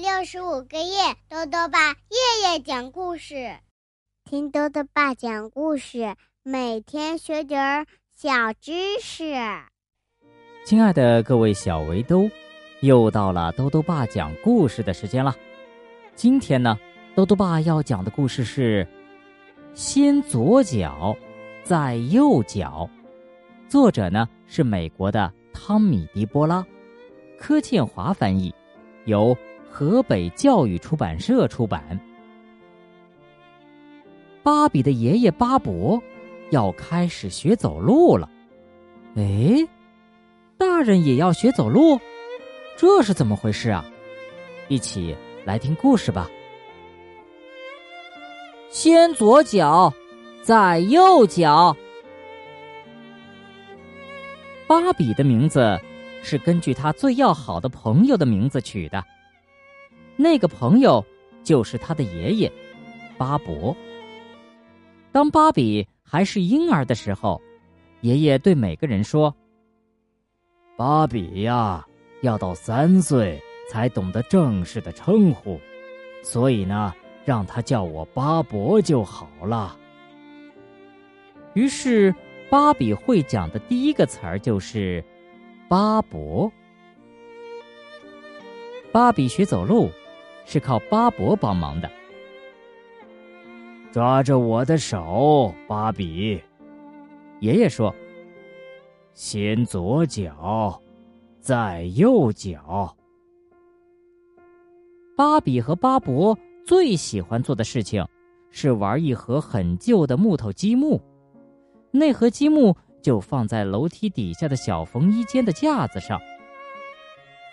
六十五个夜，豆豆爸夜夜讲故事，听豆豆爸讲故事，每天学点儿小知识。亲爱的各位小围兜，又到了豆豆爸讲故事的时间了。今天呢，豆豆爸要讲的故事是“先左脚，再右脚”，作者呢是美国的汤米·迪波拉，柯建华翻译，由。河北教育出版社出版。芭比的爷爷巴伯要开始学走路了，哎，大人也要学走路，这是怎么回事啊？一起来听故事吧。先左脚，再右脚。芭比的名字是根据他最要好的朋友的名字取的。那个朋友就是他的爷爷，巴伯。当芭比还是婴儿的时候，爷爷对每个人说：“芭比呀，要到三岁才懂得正式的称呼，所以呢，让他叫我巴伯就好了。”于是，芭比会讲的第一个词儿就是“巴伯”。芭比学走路。是靠巴伯帮忙的。抓着我的手，芭比。爷爷说：“先左脚，再右脚。”芭比和巴伯最喜欢做的事情是玩一盒很旧的木头积木，那盒积木就放在楼梯底下的小缝衣间的架子上。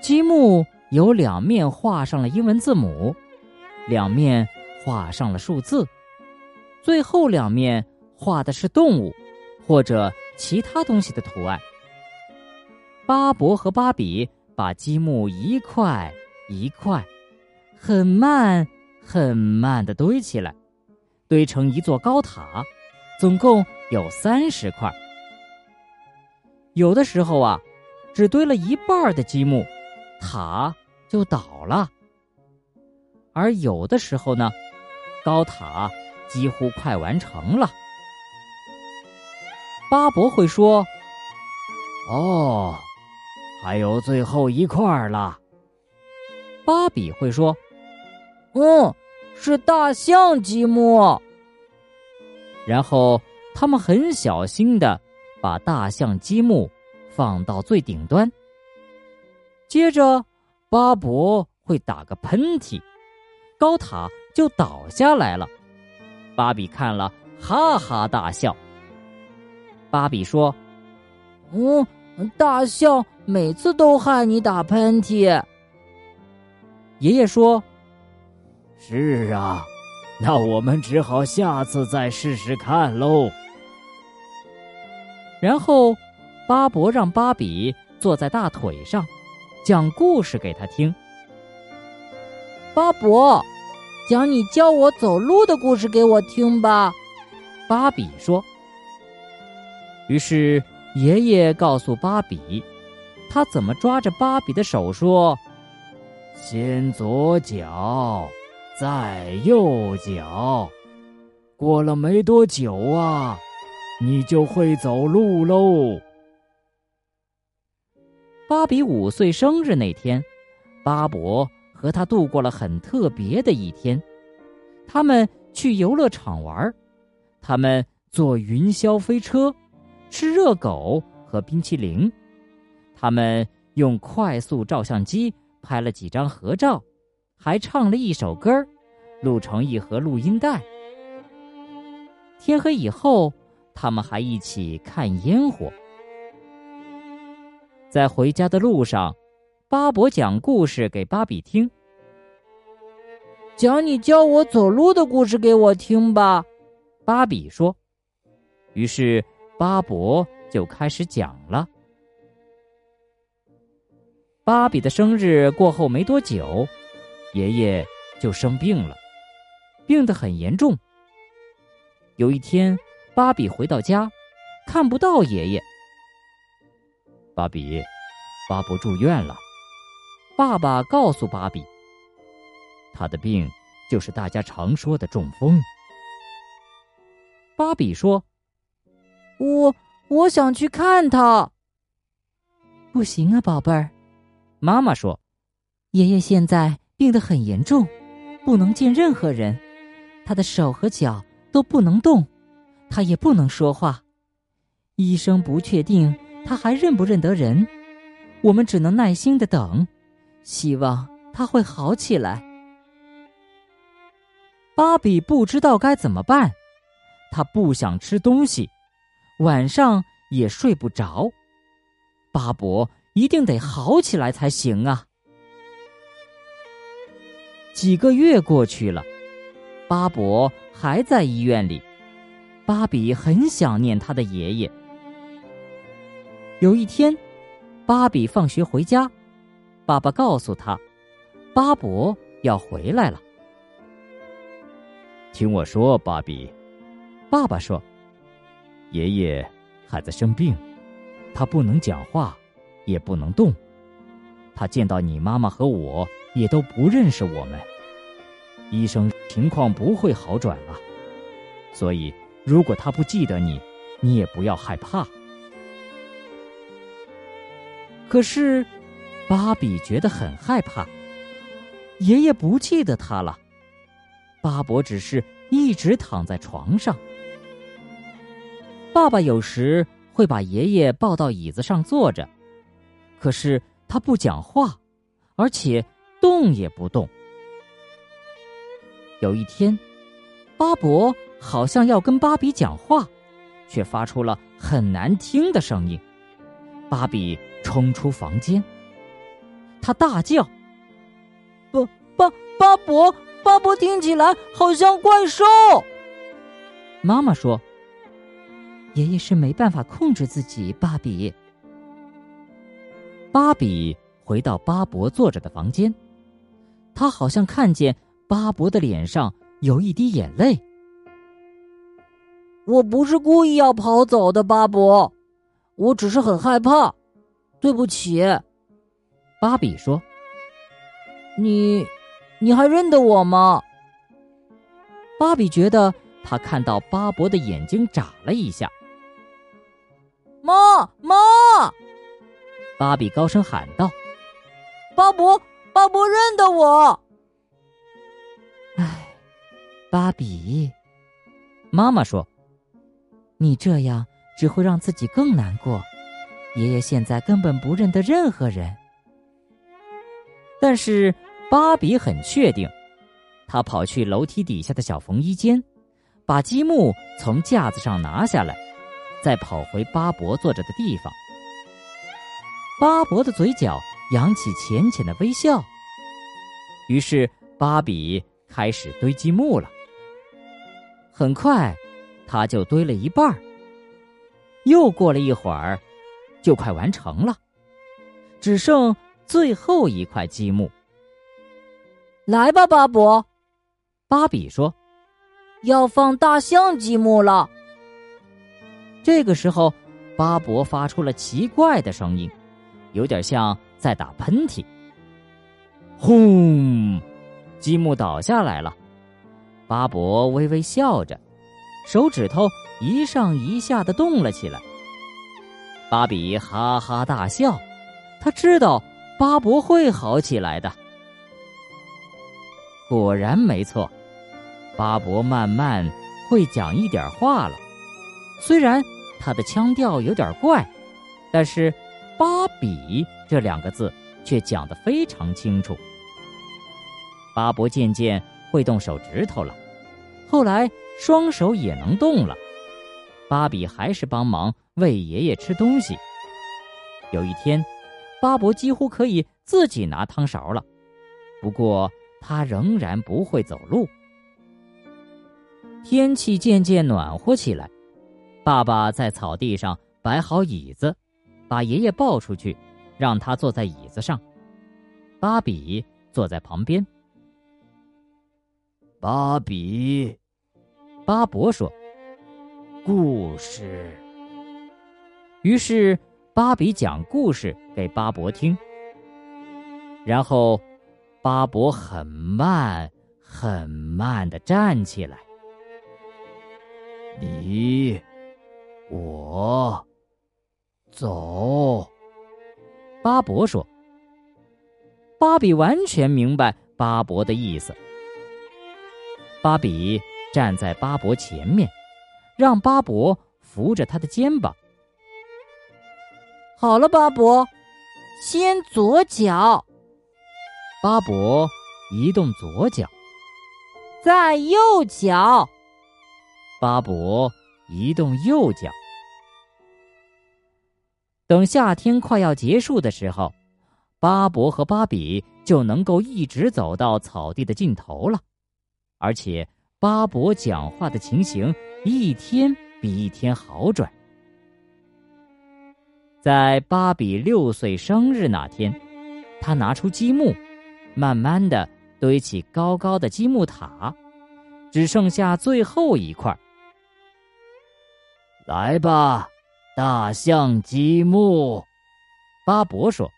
积木。有两面画上了英文字母，两面画上了数字，最后两面画的是动物或者其他东西的图案。巴伯和芭比把积木一块一块，很慢很慢的堆起来，堆成一座高塔，总共有三十块。有的时候啊，只堆了一半的积木，塔。就倒了，而有的时候呢，高塔几乎快完成了。巴伯会说：“哦，还有最后一块了。”芭比会说：“嗯，是大象积木。”然后他们很小心的把大象积木放到最顶端，接着。巴伯会打个喷嚏，高塔就倒下来了。芭比看了，哈哈大笑。芭比说：“嗯，大象每次都害你打喷嚏。”爷爷说：“是啊，那我们只好下次再试试看喽。”然后，巴伯让芭比坐在大腿上。讲故事给他听，巴伯，讲你教我走路的故事给我听吧。芭比说。于是爷爷告诉芭比，他怎么抓着芭比的手说：“先左脚，再右脚。过了没多久啊，你就会走路喽。”芭比五岁生日那天，巴伯和他度过了很特别的一天。他们去游乐场玩，他们坐云霄飞车，吃热狗和冰淇淋。他们用快速照相机拍了几张合照，还唱了一首歌录成一盒录音带。天黑以后，他们还一起看烟火。在回家的路上，巴伯讲故事给芭比听。讲你教我走路的故事给我听吧，芭比说。于是巴伯就开始讲了。芭比的生日过后没多久，爷爷就生病了，病得很严重。有一天，芭比回到家，看不到爷爷。芭比，巴伯住院了。爸爸告诉芭比，他的病就是大家常说的中风。芭比说：“我我想去看他。”不行啊，宝贝儿，妈妈说：“爷爷现在病得很严重，不能见任何人，他的手和脚都不能动，他也不能说话。医生不确定他还认不认得人，我们只能耐心的等，希望他会好起来。”芭比不知道该怎么办，他不想吃东西，晚上也睡不着。巴伯一定得好起来才行啊！几个月过去了，巴伯还在医院里。芭比很想念他的爷爷。有一天，芭比放学回家，爸爸告诉他，巴伯要回来了。听我说，芭比，爸爸说，爷爷还在生病。他不能讲话，也不能动。他见到你妈妈和我，也都不认识我们。医生情况不会好转了，所以如果他不记得你，你也不要害怕。可是，芭比觉得很害怕。爷爷不记得他了，巴伯只是一直躺在床上。爸爸有时。会把爷爷抱到椅子上坐着，可是他不讲话，而且动也不动。有一天，巴伯好像要跟芭比讲话，却发出了很难听的声音。芭比冲出房间，他大叫：“巴巴巴伯，巴伯听起来好像怪兽。”妈妈说。爷爷是没办法控制自己，芭比。芭比回到巴伯坐着的房间，他好像看见巴伯的脸上有一滴眼泪。我不是故意要跑走的，巴伯，我只是很害怕，对不起。芭比说：“你，你还认得我吗？”芭比觉得他看到巴伯的眼睛眨了一下。妈妈！芭比高声喊道：“巴伯，巴伯认得我。”唉，芭比，妈妈说：“你这样只会让自己更难过。爷爷现在根本不认得任何人。”但是芭比很确定，他跑去楼梯底下的小缝衣间，把积木从架子上拿下来。再跑回巴伯坐着的地方，巴伯的嘴角扬起浅浅的微笑。于是芭比开始堆积木了。很快，他就堆了一半儿。又过了一会儿，就快完成了，只剩最后一块积木。来吧，巴博，芭比说：“要放大象积木了。”这个时候，巴博发出了奇怪的声音，有点像在打喷嚏。轰！积木倒下来了。巴博微微笑着，手指头一上一下的动了起来。芭比哈哈大笑，他知道巴伯会好起来的。果然没错，巴伯慢慢会讲一点话了。虽然他的腔调有点怪，但是“芭比”这两个字却讲得非常清楚。巴伯渐渐会动手指头了，后来双手也能动了。芭比还是帮忙喂爷爷吃东西。有一天，巴伯几乎可以自己拿汤勺了，不过他仍然不会走路。天气渐渐暖和起来。爸爸在草地上摆好椅子，把爷爷抱出去，让他坐在椅子上。芭比坐在旁边。芭比，巴伯说：“故事。”于是芭比讲故事给巴伯听。然后，巴伯很慢很慢的站起来。你，我，走。巴伯说：“芭比完全明白巴伯的意思。”芭比站在巴伯前面，让巴伯扶着他的肩膀。好了，巴伯，先左脚。巴伯移动左脚，再右脚。巴伯移动右脚。等夏天快要结束的时候，巴伯和芭比就能够一直走到草地的尽头了。而且，巴伯讲话的情形一天比一天好转。在芭比六岁生日那天，他拿出积木，慢慢的堆起高高的积木塔，只剩下最后一块。来吧，大象积木，巴伯说。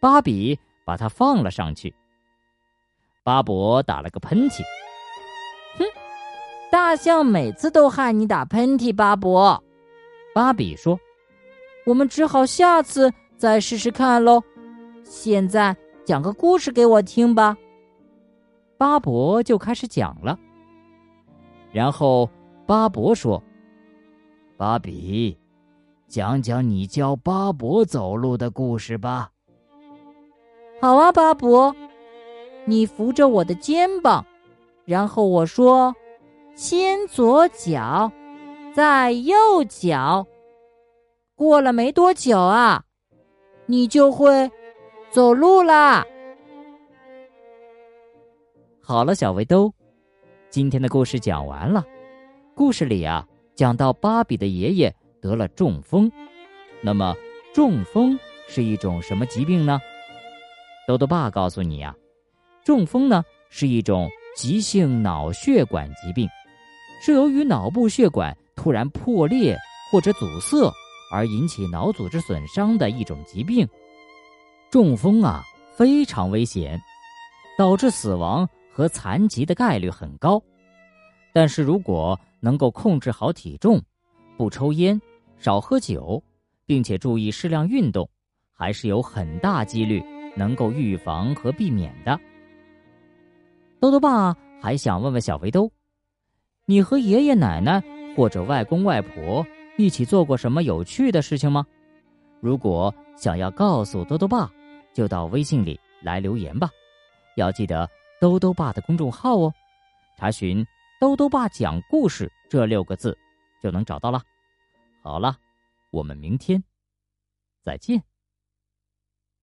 芭比把它放了上去。巴伯打了个喷嚏。哼，大象每次都害你打喷嚏，巴博。芭比说：“我们只好下次再试试看喽。现在讲个故事给我听吧。”巴博就开始讲了。然后巴博说：“芭比，讲讲你教巴博走路的故事吧。”好啊，巴博。你扶着我的肩膀，然后我说：“先左脚，再右脚。”过了没多久啊，你就会走路啦。好了，小围兜，今天的故事讲完了。故事里啊，讲到芭比的爷爷得了中风。那么，中风是一种什么疾病呢？豆豆爸告诉你呀。中风呢是一种急性脑血管疾病，是由于脑部血管突然破裂或者阻塞而引起脑组织损伤的一种疾病。中风啊非常危险，导致死亡和残疾的概率很高。但是如果能够控制好体重，不抽烟，少喝酒，并且注意适量运动，还是有很大几率能够预防和避免的。豆豆爸还想问问小围兜，你和爷爷奶奶或者外公外婆一起做过什么有趣的事情吗？如果想要告诉豆豆爸，就到微信里来留言吧。要记得豆豆爸的公众号哦，查询“豆豆爸讲故事”这六个字就能找到了。好了，我们明天再见。